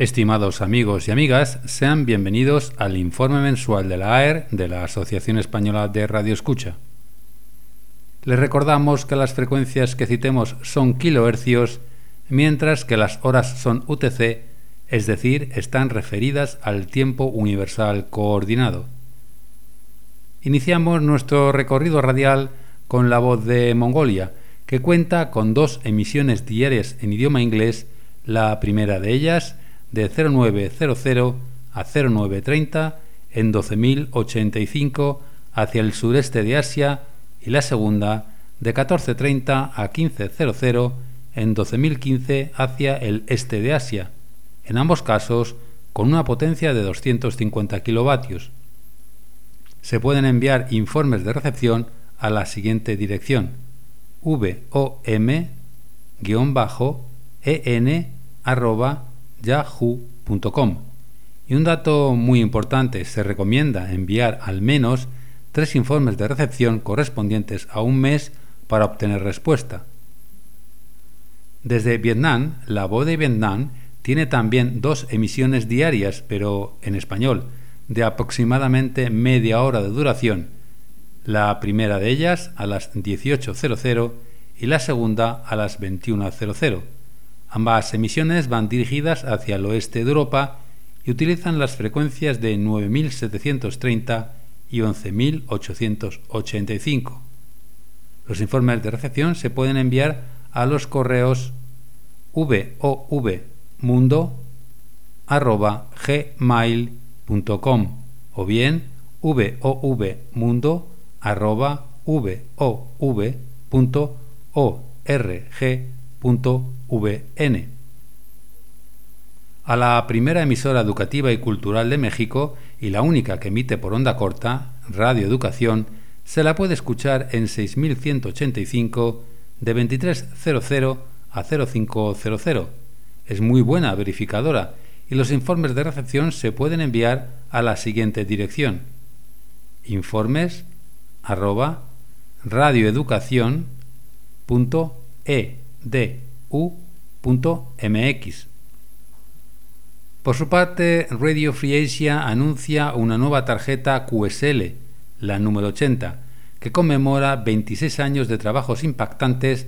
Estimados amigos y amigas, sean bienvenidos al informe mensual de la AER de la Asociación Española de Radio Escucha. Les recordamos que las frecuencias que citemos son kilohercios, mientras que las horas son UTC, es decir, están referidas al tiempo universal coordinado. Iniciamos nuestro recorrido radial con la voz de Mongolia, que cuenta con dos emisiones diarias en idioma inglés, la primera de ellas de 0900 a 0930 en 12.085 hacia el sureste de Asia y la segunda de 1430 a 1500 en 12.015 hacia el este de Asia, en ambos casos con una potencia de 250 kilovatios. Se pueden enviar informes de recepción a la siguiente dirección vom-en yahoo.com. Y un dato muy importante, se recomienda enviar al menos tres informes de recepción correspondientes a un mes para obtener respuesta. Desde Vietnam, la voz de Vietnam tiene también dos emisiones diarias, pero en español, de aproximadamente media hora de duración. La primera de ellas a las 18.00 y la segunda a las 21.00 Ambas emisiones van dirigidas hacia el oeste de Europa y utilizan las frecuencias de 9730 y 11885. Los informes de recepción se pueden enviar a los correos vovmundo@gmail.com o bien vovmundo@vov.org.com VN. A la primera emisora educativa y cultural de México y la única que emite por onda corta, Radio Educación, se la puede escuchar en 6185 de 2300 a 0500. Es muy buena verificadora y los informes de recepción se pueden enviar a la siguiente dirección: informes arroba u.mx. Por su parte, Radio Free Asia anuncia una nueva tarjeta QSL, la número 80, que conmemora 26 años de trabajos impactantes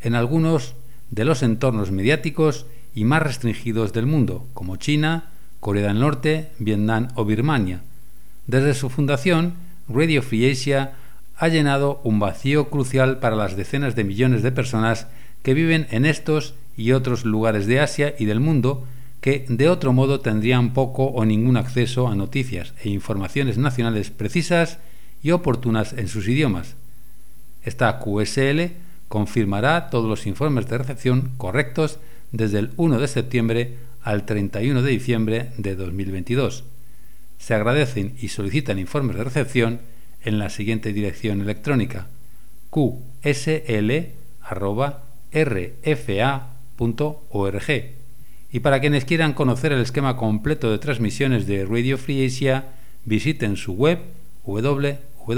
en algunos de los entornos mediáticos y más restringidos del mundo, como China, Corea del Norte, Vietnam o Birmania. Desde su fundación, Radio Free Asia ha llenado un vacío crucial para las decenas de millones de personas que viven en estos y otros lugares de Asia y del mundo que de otro modo tendrían poco o ningún acceso a noticias e informaciones nacionales precisas y oportunas en sus idiomas. Esta QSL confirmará todos los informes de recepción correctos desde el 1 de septiembre al 31 de diciembre de 2022. Se agradecen y solicitan informes de recepción en la siguiente dirección electrónica qsl Y para quienes quieran conocer el esquema completo de transmisiones de Radio Free Asia, visiten su web www.rfa.org.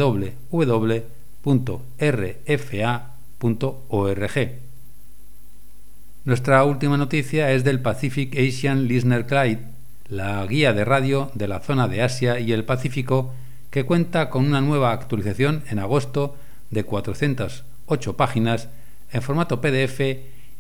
Nuestra última noticia es del Pacific Asian Listener Guide, la guía de radio de la zona de Asia y el Pacífico, que cuenta con una nueva actualización en agosto de 408 páginas en formato PDF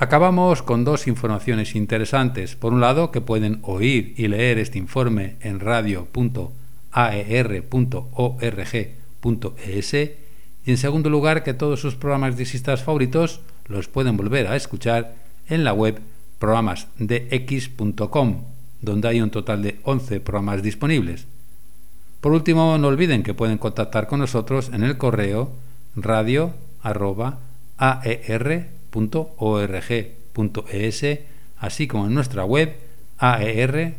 Acabamos con dos informaciones interesantes. Por un lado, que pueden oír y leer este informe en radio.aer.org.es y en segundo lugar, que todos sus programas disistas favoritos los pueden volver a escuchar en la web programasdx.com, donde hay un total de 11 programas disponibles. Por último, no olviden que pueden contactar con nosotros en el correo radio.aer.org.es, así como en nuestra web aer.org.es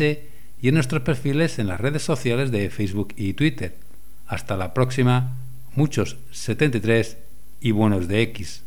y en nuestros perfiles en las redes sociales de Facebook y Twitter. Hasta la próxima, muchos 73 y buenos de X.